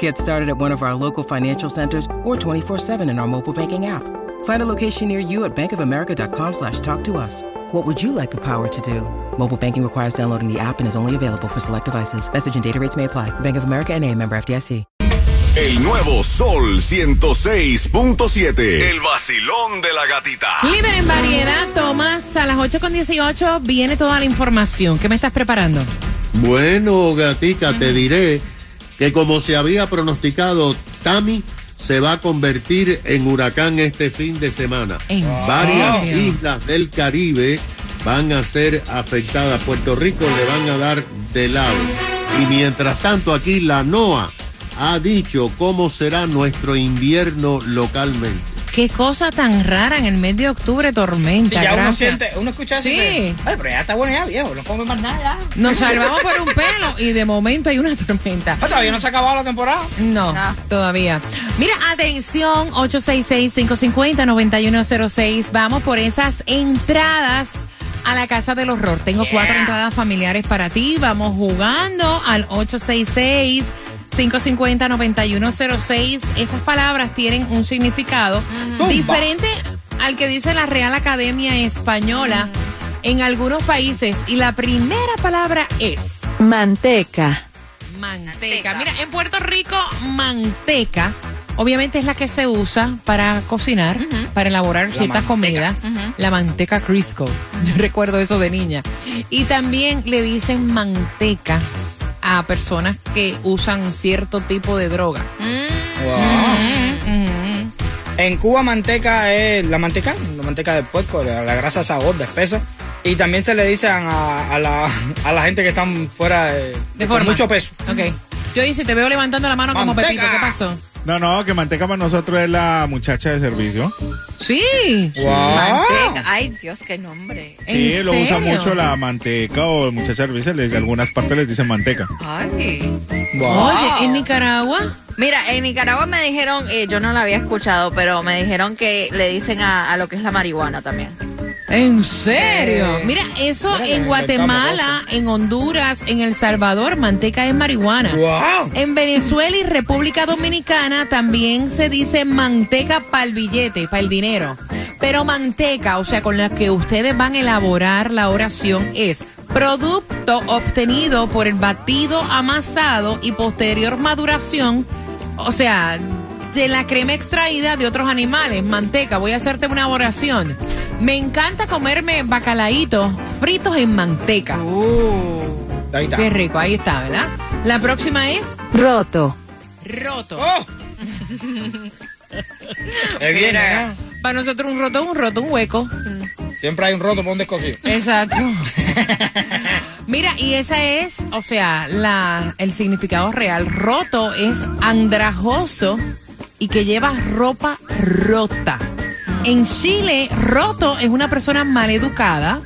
Get started at one of our local financial centers or 24-7 in our mobile banking app. Find a location near you at bankofamerica.com slash talk to us. What would you like the power to do? Mobile banking requires downloading the app and is only available for select devices. Message and data rates may apply. Bank of America and a member FDIC. El nuevo Sol 106.7. El vacilón de la gatita. Líder en variedad, Tomás, a las 8.18 viene toda la información. ¿Qué me estás preparando? Bueno, gatica, te diré que como se había pronosticado, Tami se va a convertir en huracán este fin de semana. ¿En Varias serio? islas del Caribe van a ser afectadas. Puerto Rico le van a dar de lado. Y mientras tanto aquí la NOAA ha dicho cómo será nuestro invierno localmente. Qué cosa tan rara en el mes de octubre, tormenta. Sí, ya uno siente, uno escucha eso. Sí. dice, Ay, pero ya está bueno ya, viejo, no come más nada ya. Nos salvamos por un pelo y de momento hay una tormenta. Ah, todavía no se ha acabado la temporada. No, todavía. Mira, atención, 866-550-9106. Vamos por esas entradas a la Casa del Horror. Tengo cuatro entradas familiares para ti. Vamos jugando al 866-550-9106. Estas palabras tienen un significado diferente al que dice la Real Academia Española en algunos países. Y la primera palabra es... Manteca. Manteca. Mira, en Puerto Rico, manteca, obviamente es la que se usa para cocinar, para elaborar ciertas comidas. La manteca Crisco. Yo recuerdo eso de niña. Y también le dicen manteca a personas que usan cierto tipo de droga. En Cuba manteca es la manteca, la manteca de puerco, la, la grasa sabor, de espeso. Y también se le dice a, a la, a la gente que están fuera de, De con forma. mucho peso. Ok. Yo dice, te veo levantando la mano como. Pepito. ¿Qué pasó? No, no, que manteca para nosotros es la muchacha de servicio. Sí. Wow. Manteca. Ay, Dios, qué nombre. ¿En Sí, lo usa serio? mucho la manteca o muchacha de servicio. Les, algunas partes les dicen manteca. Ay. Wow. Oye, en Nicaragua. Mira, en Nicaragua me dijeron, eh, yo no la había escuchado, pero me dijeron que le dicen a, a lo que es la marihuana también. ¿En serio? Mira, eso en Guatemala, en Honduras, en El Salvador, manteca es marihuana. Wow. En Venezuela y República Dominicana también se dice manteca para el billete, para el dinero. Pero manteca, o sea, con la que ustedes van a elaborar la oración, es producto obtenido por el batido amasado y posterior maduración, o sea, de la crema extraída de otros animales. Manteca, voy a hacerte una oración. Me encanta comerme bacalaítos fritos en manteca. Ahí está. Qué rico, ahí está, ¿verdad? La próxima es Roto. roto. Oh. Viene, ¿eh? Para nosotros un roto, es un roto, un hueco. Siempre hay un roto por un descosido. Exacto. Mira, y esa es, o sea, la, el significado real. Roto es andrajoso y que lleva ropa rota. En Chile, roto es una persona maleducada,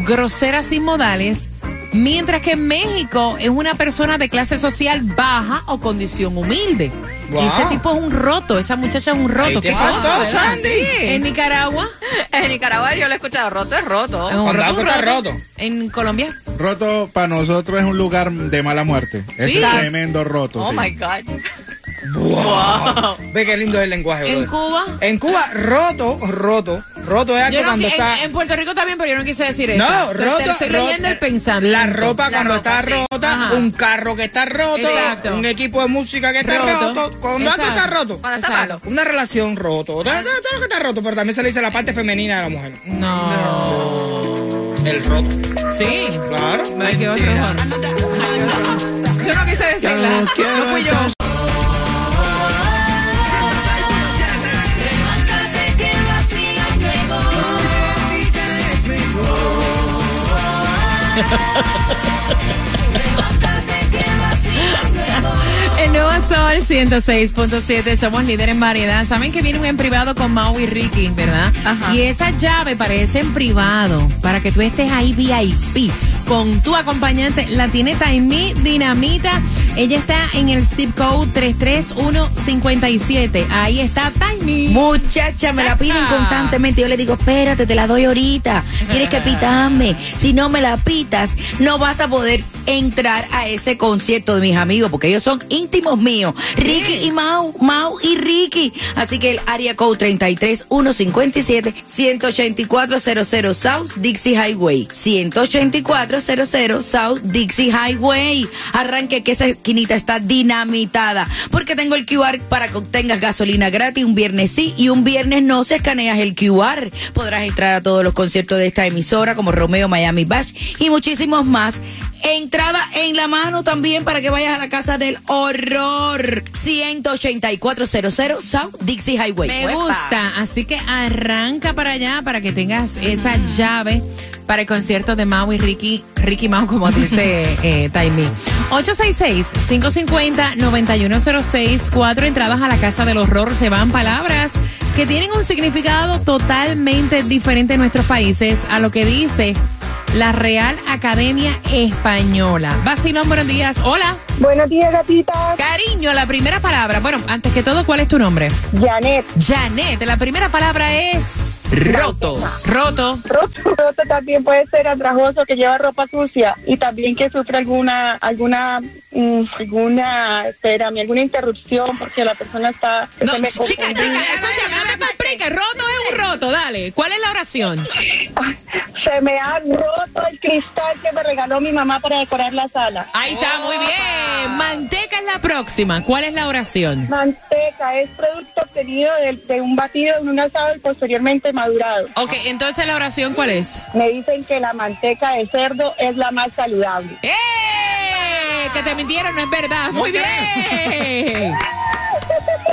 grosera sin modales, mientras que en México es una persona de clase social baja o condición humilde. Wow. Ese tipo es un roto, esa muchacha es un roto. ¿Qué faltó? Sandy. En Nicaragua, En Nicaragua yo lo he escuchado, roto es roto. un Cuando roto, un roto. roto. En Colombia, Roto para nosotros es un lugar de mala muerte. Es Sí. un tremendo roto. Oh sí. my God. Wow. Ve qué lindo es el lenguaje, en brother. Cuba. En Cuba, roto, roto. Roto es algo no, cuando en, está. en Puerto Rico también, pero yo no quise decir eso. No, Te- te roto. estoy roto. leyendo el pensamiento. La ropa La cuando ropa, está sí. rota, Ajá. un carro que está roto, Exacto. un equipo de música que está Roto. roto. Cuando algo Exacto. está roto. Cuando está Exacto. malo. Una relación roto. Todo, todo- todo lo que está roto, pero también se le dice la parte femenina de la mujer. No. El roto. Sí. Claro. Ay, qué otro. Yo no quise decirla. No fui yo. El nuevo Sol Sol 106.7, somos líderes en variedad. Saben que viene un en privado con Mau y Ricky, ¿verdad? Ajá. Y esa llave parece en privado, para que tú estés ahí VIP con tu acompañante. La tiene Taimí Dinamita. Ella está en el zip code 33157. Ahí está Taimí. Muchacha, me la piden constantemente. Yo le digo, espérate, te la doy ahorita. Tienes que pitarme. Si no me la pitas, no vas a poder entrar a ese concierto de mis amigos, porque ellos son íntimos míos. Ricky y Mau, Mau y Ricky. Así que el área code 33157 18400 South Dixie Highway. 18400 South Dixie Highway. Arranque que esa esquinita está dinamitada. Porque tengo el QR para que obtengas gasolina gratis un viernes sí y un viernes no. Se escaneas el QR. Podrás entrar a todos los conciertos de esta emisora como Romeo Miami Bash y muchísimos más. Entrada en la mano también para que vayas a la casa del horror. 18400 South Dixie Highway. Me gusta, así que arranca para allá para que tengas esa llave para el concierto de Mau y Ricky, Ricky Mau, como dice eh, Taimi. 866-550-9106, cuatro entradas a la Casa del Horror, se van palabras que tienen un significado totalmente diferente en nuestros países a lo que dice la Real Academia Española. Basilón, buenos días. Hola. Buenos días, gatita. Cariño, la primera palabra. Bueno, antes que todo, ¿cuál es tu nombre? Janet. Janet, la primera palabra es roto. Roto. Roto, roto también puede ser andrajoso que lleva ropa sucia y también que sufre alguna, alguna, mm, alguna, espérame, alguna interrupción porque la persona está. No, se me chica, chica, escúchame, no te compliques. Roto es un roto, dale. ¿Cuál es la oración? Se me ha roto el cristal que me regaló mi mamá para decorar la sala. Ahí está, muy bien. Manteca es la próxima. ¿Cuál es la oración? Manteca es producto obtenido de, de un batido en un asado y posteriormente madurado. Ok, entonces la oración, ¿cuál es? Me dicen que la manteca de cerdo es la más saludable. ¡Eh! Que te mintieron, no es verdad. Muy bien.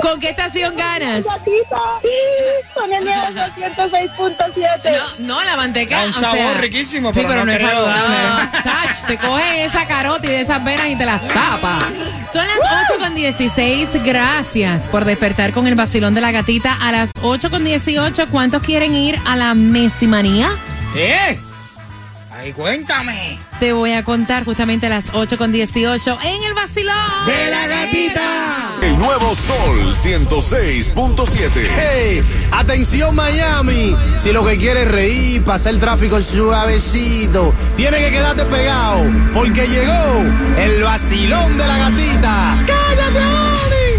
¿Con qué estación ganas? Gatita, con el nuevo 106.7. No, no, la manteca. Un o sabor sea, riquísimo, sí, pero pero no no es creo. saludable. Tach, te coge esa carota y de esas venas y te las tapa. Son las 8 con 16. Gracias por despertar con el vacilón de la gatita. A las 8 con 18, ¿cuántos quieren ir a la mesimanía? ¿Eh? Ay, cuéntame. Te voy a contar justamente a las 8 con 18 en el vacilón ¡De la gatita! El nuevo Sol 106.7. Hey, atención Miami, si lo que quieres es reír, pasar el tráfico suavecito, tiene que quedarte pegado, porque llegó el vacilón de la gatita. ¡Cállate!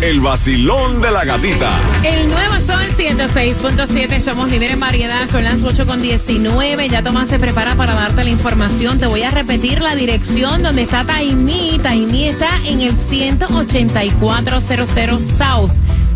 El vacilón de la gatita. El nuevo Sol 106.7, somos líderes en variedad, son las 8 con 19. Ya Tomás se prepara para darte la información. Te voy a repetir la dirección donde está Taimí. Taimí está en el 18400 South.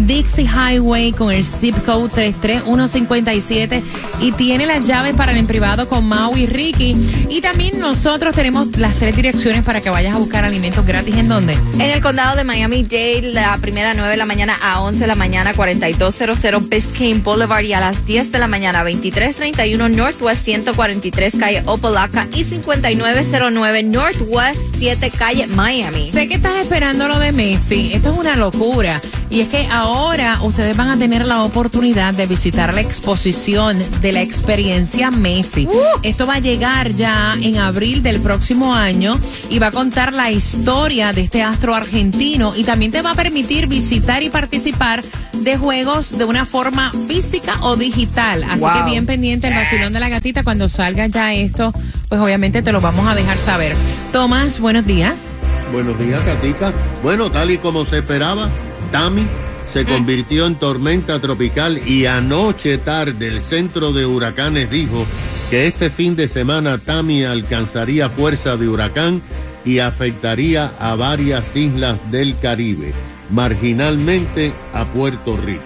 Dixie Highway con el zip code 33157 y tiene las llaves para el en privado con Mau y Ricky. Y también nosotros tenemos las tres direcciones para que vayas a buscar alimentos gratis. ¿En dónde? En el condado de Miami-Dade, la primera 9 de la mañana a 11 de la mañana, 4200 Biscayne Boulevard y a las 10 de la mañana, 2331 Northwest 143 calle Opalaca y 5909 Northwest 7 calle Miami. Sé que estás esperando lo de Messi. Esto es una locura. Y es que ahora ustedes van a tener la oportunidad de visitar la exposición de la experiencia Messi. Esto va a llegar ya en abril del próximo año y va a contar la historia de este astro argentino y también te va a permitir visitar y participar de juegos de una forma física o digital. Así que bien pendiente el vacilón de la gatita cuando salga ya esto, pues obviamente te lo vamos a dejar saber. Tomás, buenos días. Buenos días, Catita. Bueno, tal y como se esperaba, Tami se convirtió en tormenta tropical y anoche tarde el centro de huracanes dijo que este fin de semana Tami alcanzaría fuerza de huracán y afectaría a varias islas del Caribe, marginalmente a Puerto Rico.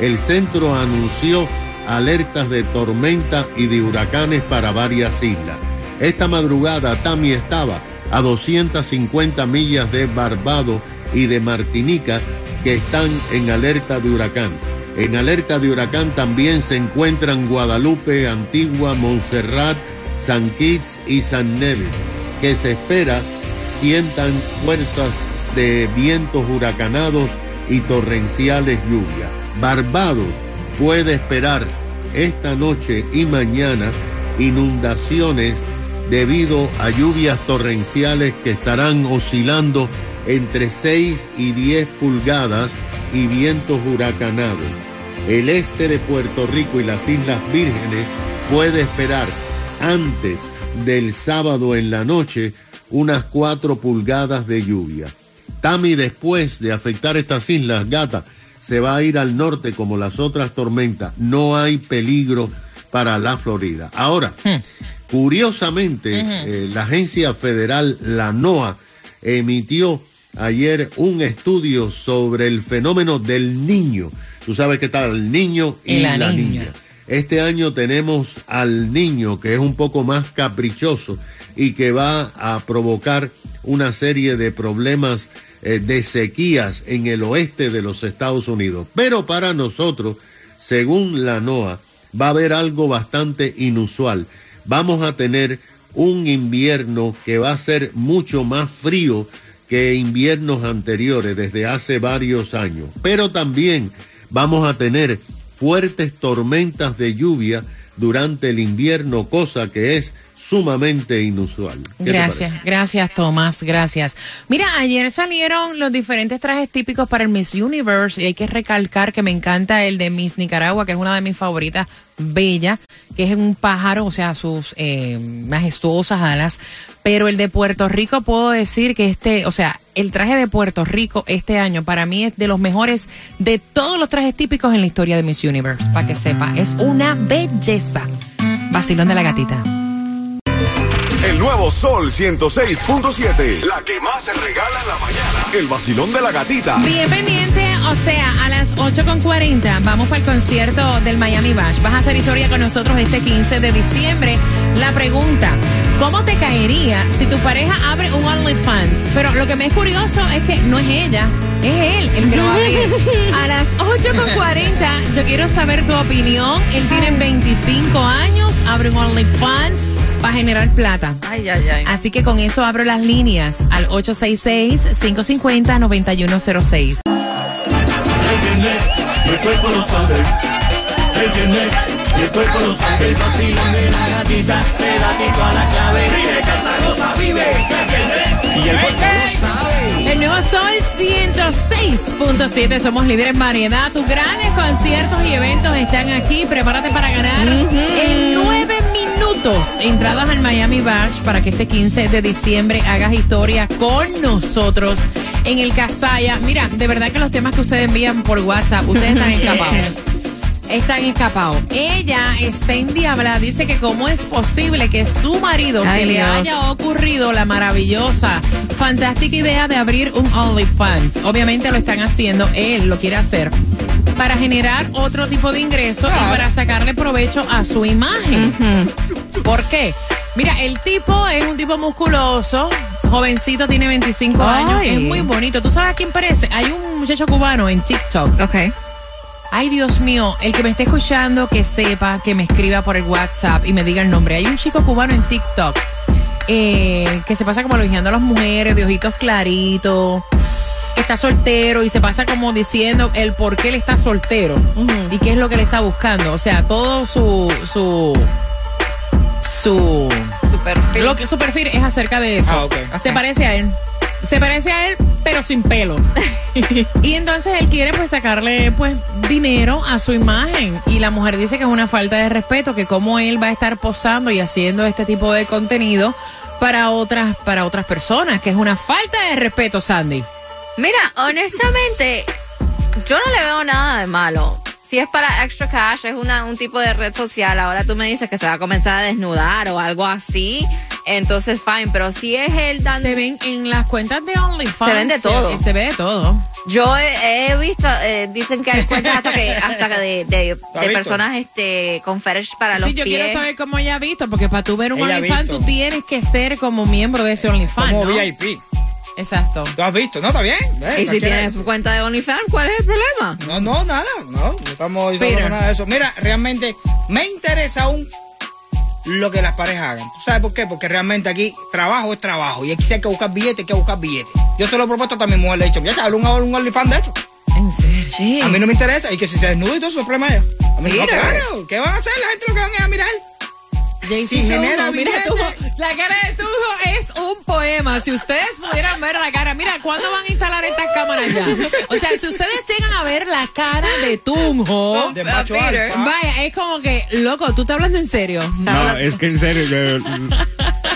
El centro anunció alertas de tormenta y de huracanes para varias islas. Esta madrugada Tami estaba a 250 millas de Barbados y de Martinica que están en alerta de huracán. En alerta de huracán también se encuentran Guadalupe, Antigua, Montserrat, San Kitts y San Neves, que se espera sientan fuerzas de vientos huracanados y torrenciales lluvias. Barbados puede esperar esta noche y mañana inundaciones debido a lluvias torrenciales que estarán oscilando entre 6 y 10 pulgadas y vientos huracanados. El este de Puerto Rico y las Islas Vírgenes puede esperar antes del sábado en la noche unas 4 pulgadas de lluvia. Tami después de afectar estas islas, gata, se va a ir al norte como las otras tormentas. No hay peligro para la Florida. Ahora, curiosamente, eh, la agencia federal, la NOAA, emitió ayer un estudio sobre el fenómeno del niño. Tú sabes que está el niño y, Y la la, niña. niña. Este año tenemos al niño que es un poco más caprichoso y que va a provocar una serie de problemas eh, de sequías en el oeste de los Estados Unidos. Pero para nosotros, según la NOAA, va a haber algo bastante inusual. Vamos a tener un invierno que va a ser mucho más frío que inviernos anteriores desde hace varios años. Pero también vamos a tener fuertes tormentas de lluvia durante el invierno, cosa que es sumamente inusual. ¿Qué te Gracias, gracias Tomás, gracias. Mira, ayer salieron los diferentes trajes típicos para el Miss Universe y hay que recalcar que me encanta el de Miss Nicaragua, que es una de mis favoritas, bella, que es un pájaro, o sea, sus eh, majestuosas alas. Pero el de Puerto Rico puedo decir que este, o sea, el traje de Puerto Rico este año para mí es de los mejores de todos los trajes típicos en la historia de Miss Universe, para que sepa, es una belleza. Vacilón de la gatita. El nuevo Sol 106.7. La que más se regala en la mañana. El vacilón de la gatita. Bien pendiente, 8.40 vamos al concierto del Miami Bash. Vas a hacer historia con nosotros este 15 de diciembre. La pregunta, ¿cómo te caería si tu pareja abre un OnlyFans? Pero lo que me es curioso es que no es ella, es él el que lo va a abrir. A las 8.40 yo quiero saber tu opinión. Él tiene 25 años, abre un OnlyFans para generar plata. Ay, ay, ay. Así que con eso abro las líneas al 866-550-9106. El cuerpo lo sabe. El viernes, el cuerpo lo sabe. El vacilón de la gatita, pedatito a la clave. Vive, canta, goza, vive. El viernes, y el cuerpo lo sabe. El nuevo Sol 106.7. Somos líderes en variedad. Tus grandes conciertos y eventos están aquí. Prepárate para ganar en nueve minutos. Entradas al Miami Bash para que este 15 de diciembre hagas historia con nosotros en el Casaya. Mira, de verdad que los temas que ustedes envían por WhatsApp, ustedes están escapados. Están escapados. Ella está endiablada. Dice que cómo es posible que su marido Ay, se le Dios. haya ocurrido la maravillosa, fantástica idea de abrir un OnlyFans. Obviamente lo están haciendo, él lo quiere hacer para generar otro tipo de ingreso y para sacarle provecho a su imagen. ¿Por qué? Mira, el tipo es un tipo musculoso, jovencito, tiene 25 años, es muy bonito. ¿Tú sabes a quién parece? Hay un muchacho cubano en TikTok. Ok. Ay, Dios mío, el que me esté escuchando, que sepa, que me escriba por el WhatsApp y me diga el nombre. Hay un chico cubano en TikTok eh, que se pasa como elogiando a las mujeres de ojitos claritos, que está soltero y se pasa como diciendo el por qué él está soltero y qué es lo que le está buscando. O sea, todo su su su perfil. lo que su perfil es acerca de eso. Ah. Se parece a él. Se parece a él, pero sin pelo. y entonces él quiere pues sacarle pues dinero a su imagen. Y la mujer dice que es una falta de respeto, que como él va a estar posando y haciendo este tipo de contenido para otras, para otras personas, que es una falta de respeto, Sandy. Mira, honestamente, yo no le veo nada de malo. Si es para extra cash, es una, un tipo de red social. Ahora tú me dices que se va a comenzar a desnudar o algo así. Entonces, fine. Pero si es él dando. Se ven en las cuentas de OnlyFans. Se ven de todo. Se, ve de todo. Yo he, he visto, eh, dicen que hay cuentas hasta que, hasta que de, de, ¿Lo has de personas este, con fetish para los Sí, yo pies. quiero saber cómo ella ha visto, porque para tú ver un OnlyFans tú tienes que ser como miembro de ese OnlyFans, Como ¿no? VIP. Exacto. ¿Tú has visto? No, está bien. Eh, y si tienes cuenta de OnlyFans, ¿cuál es el problema? No, no, nada. No, no estamos diciendo nada de eso. Mira, realmente me interesa aún lo que las parejas hagan. ¿Tú sabes por qué? Porque realmente aquí trabajo es trabajo. Y aquí si hay que buscar billetes, hay que buscar billetes. Yo se lo he propuesto a mi mujer, le he dicho, mira, hablo un, un OnlyFans de eso. ¿En serio? A mí no me interesa, y que si se desnuda y todo eso es problema de ella. A mí no, claro, ¿qué van a hacer? La gente lo que van a mirar. Jaycee Si genera mira la cara de Sujo es un poema. Si ustedes pudieran ver la cara, mira, ¿cuándo van a instalar estas cámaras ya? O sea, si ustedes llegan a ver la cara de Tunjo, De macho Peter. alfa. vaya, es como que, loco, ¿tú estás hablando en serio? No, es que en serio, yo-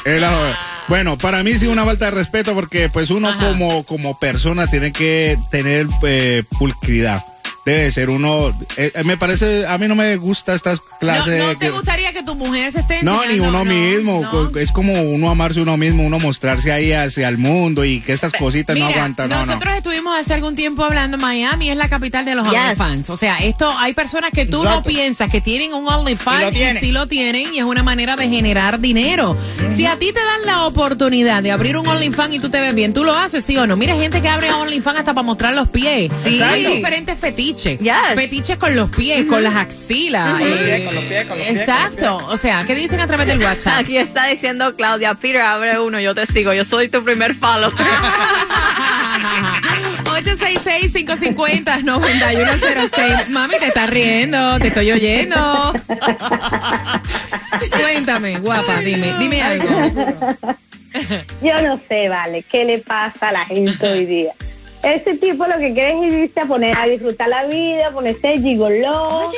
la- bueno, para mí sí una falta de respeto porque pues uno Ajá. como, como persona tiene que tener eh, pulcridad. Debe ser uno, eh, eh, me parece, a mí no me gusta estas clases no te que- gustaría que tu mujer se esté No, ni uno No, mismo. no. Es como uno amarse uno mismo, uno mostrarse ahí hacia el mundo y que estas cositas no Mira, aguantan. No, no. nosotros estuvimos hace algún tiempo hablando, Miami es la capital de los Yes. OnlyFans. O sea, esto hay personas que tú no piensas que tienen un Y OnlyFans y, tienen. sí lo tienen y es una manera de generar dinero. Si a ti te dan la oportunidad de abrir un OnlyFans y tú te ves bien, ¿tú lo haces, sí o no? Mira, hay gente que abre OnlyFans hasta para mostrar los pies. Sí. Hay diferentes fetiches. Yes. Fetiches con los pies, con las axilas. Con los eh, pies, con los pies, con los pies, Exacto. O sea, ¿qué dicen a través del WhatsApp? Aquí está diciendo Claudia, Peter, abre uno, yo te sigo, yo soy tu primer follow. 866-550-9106. Mami, te estás riendo, te estoy oyendo. Cuéntame, guapa, dime, dime algo. Yo no sé, vale, qué le pasa a la gente hoy día. Ese tipo lo que quiere es irse a poner a disfrutar la vida, ponerse gigoló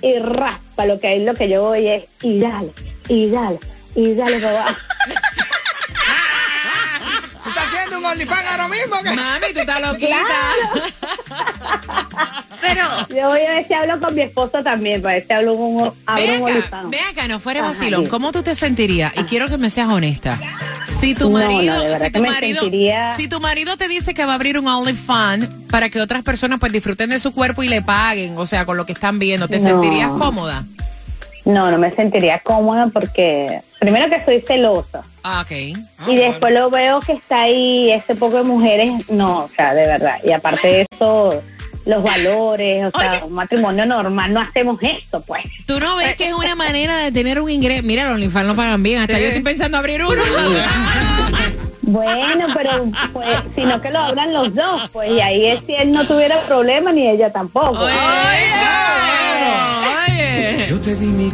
y raspa. Lo que hay, lo que yo voy es y dale, y dale, y dale. ¿Tú un OnlyFans ahora mismo? ¿qué? Mami, tú estás loquita. Pero, Yo voy a ver si hablo con mi esposo también, para ver si hablo un, abro Ven un acá, OnlyFans. ven acá, no fuera vacilón. ¿Cómo tú te sentirías? Y quiero que me seas honesta. Si tu No, no, marido, si que tu marido, sentiría- si tu marido te dice que va a abrir un OnlyFans para que otras personas pues disfruten de su cuerpo y le paguen, o sea, con lo que están viendo, ¿te No. sentirías cómoda? No, no me sentiría cómoda porque primero que soy celosa. Ah, ok. y después lo veo que está ahí ese poco de mujeres, no, o sea, de verdad. Y aparte de eso, los valores, o sea, un matrimonio normal, no hacemos esto, pues. ¿Tú no ves que es una manera de tener un ingreso? Mira, los OnlyFans lo pagan bien. Hasta Sí. yo estoy pensando abrir uno. Bueno, pero pues, sino que lo abran los dos, pues, y ahí es si él no tuviera problema ni ella tampoco. Oye, oye. Yo te di mi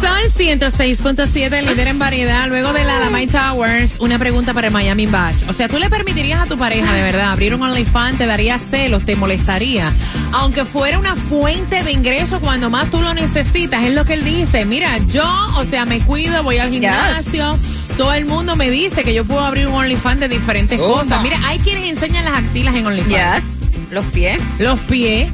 Sol 106.7, líder en variedad. Luego de la Lamay Towers, una pregunta para el Miami Bash. O sea, ¿tú le permitirías a tu pareja, de verdad, abrir un OnlyFans? ¿Te daría celos? ¿Te molestaría? Aunque fuera una fuente de ingreso cuando más tú lo necesitas. Es lo que él dice. Mira, yo, o sea, me cuido, voy al gimnasio. Todo el mundo me dice que yo puedo abrir un OnlyFans de diferentes Toma. cosas. Mira, hay quienes enseñan las axilas en OnlyFans. Yes. Los pies. Los pies.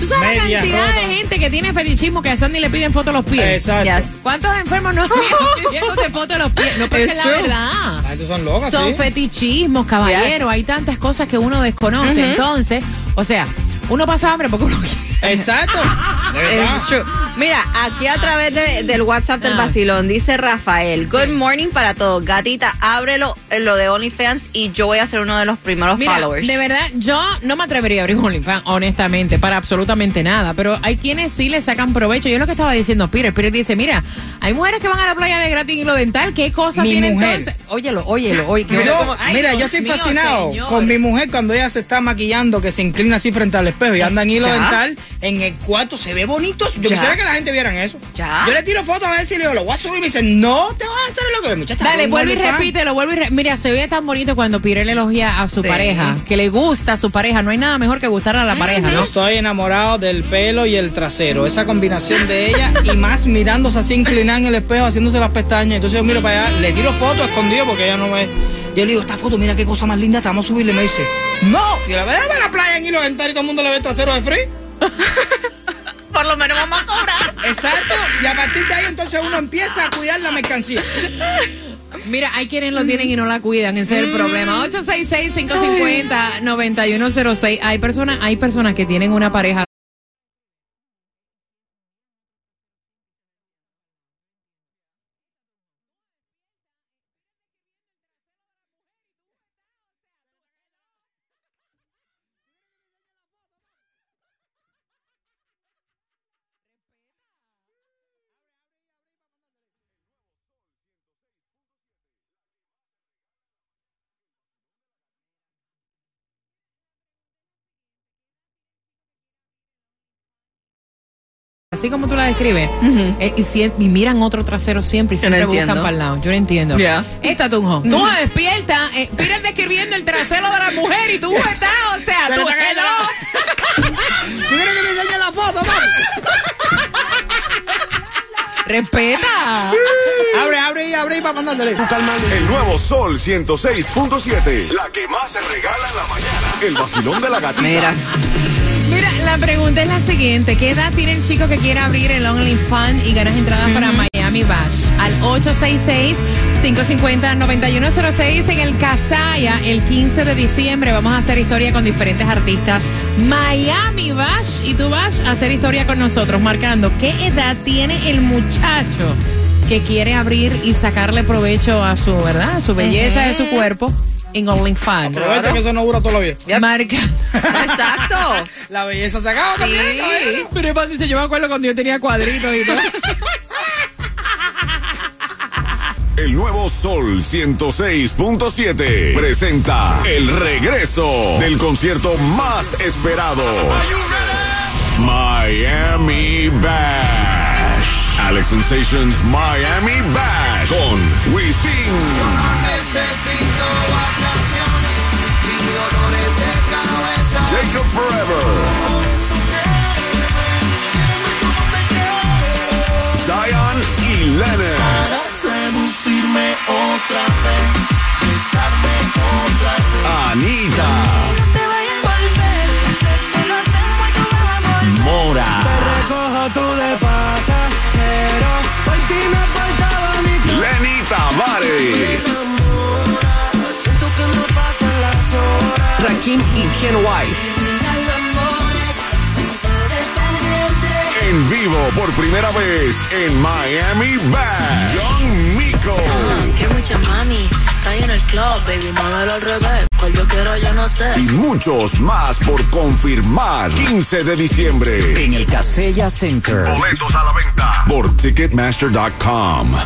¿Tú sabes la Media cantidad rota. de gente que tiene fetichismo que a Sandy le piden fotos de los pies? Exacto. Yes. ¿Cuántos enfermos no pidiéndote fotos de los pies? No, porque es la true. verdad. Gente son locas, Son ¿sí? fetichismos, caballero. Hay tantas cosas que uno desconoce. Entonces, o sea, uno pasa hambre porque uno quiere. Exacto. De verdad. It's true. Mira, aquí a través de- del WhatsApp del Ah. vacilón dice Rafael, good morning para todos. Gatita, ábrelo lo de OnlyFans y yo voy a ser uno de los primeros Mira, followers. de verdad, yo no me atrevería a abrir un OnlyFans, honestamente, para absolutamente nada. Pero hay quienes sí le sacan provecho. Yo es lo que estaba diciendo Peter. Peter dice, mira, hay mujeres que van a la playa de gratis en lo dental. ¿Qué cosas Mi tienen mujer. entonces? Óyelo, óyelo, oye. Yo, como- ay, mira, Dios yo estoy mío, fascinado señor. con mi mujer cuando ella se está maquillando, que se inclina así frente al espejo y anda en hilo Ya. dental. En el cuarto se ve bonito. Yo Ya. quisiera que la gente vieran eso. Ya. Yo le tiro fotos a ver si le digo, lo voy a subir y me dicen, no te vas a hacer lo que muchacha. Dale, vuelve y repítelo, vuelve y re- Mira, se ve tan bonito cuando le elogia a su Sí. pareja, que le gusta a su pareja. No hay nada mejor que gustarle a la pareja, Yo ¿no? estoy enamorado del pelo y el trasero, esa combinación de ella y más mirándose así inclinada en el espejo, haciéndose las pestañas. Entonces yo miro para allá, le tiro fotos escondido porque ella no ve. Yo le digo, esta foto, mira qué cosa más linda, vamos a subirle. Y me dice, no. Y la verdad, a la playa en hilo dental y todo el mundo le ve el trasero de free. Por lo menos vamos a cobrar. Exacto. Y a partir de ahí entonces uno empieza a cuidar la mercancía. Mira, hay quienes lo tienen y no la cuidan, ese es el problema. 866-550-9106. Hay personas, hay personas que tienen una pareja así como tú la describes, eh, y, si- y miran otro trasero siempre y no siempre buscan para el lado. Yo no entiendo. Ya. Esta Tunjo. Tunjo despierta, eh, miren describiendo el trasero de la mujer y tú estás, o sea, Se tú está cayendo ¿Tú quieres que te enseñe la foto, mami? Respeta. Abre, abre y abre y para mandándole. El nuevo Sol 106.7. La que más se regala en la mañana. El vacilón de la gatita. Mira. Mira, la pregunta es la siguiente. ¿Qué edad tiene el chico que quiere abrir el OnlyFans y ganas entradas para Miami Bash? Al 866-550-9106 en el Casaya el 15 de diciembre. Vamos a hacer historia con diferentes artistas. Miami Bash y tú vas a hacer historia con nosotros marcando qué edad tiene el muchacho que quiere abrir y sacarle provecho a su, ¿verdad? A su belleza de su cuerpo en OnlyFans. Aprovecha que eso no dura toda la vida. Marca. Exacto. La belleza se acaba también. Sí. Pero Evan dice, yo me acuerdo cuando yo tenía cuadritos y todo. El nuevo Sol 106.7 presenta el regreso del concierto más esperado. Miami Bash. Alex Sensations Miami Bash con Wisin. Jacob Forever. Zion y Lennon. Anita. Y Ken White. En vivo por primera vez en Miami Bash. Young Miko. Que mucha mami, está ahí en el club, baby, muévelo al revés. Cual yo quiero, yo no sé. Y muchos más por confirmar. 15 de diciembre. En el Casella Center. Boletos a la venta por Ticketmaster.com.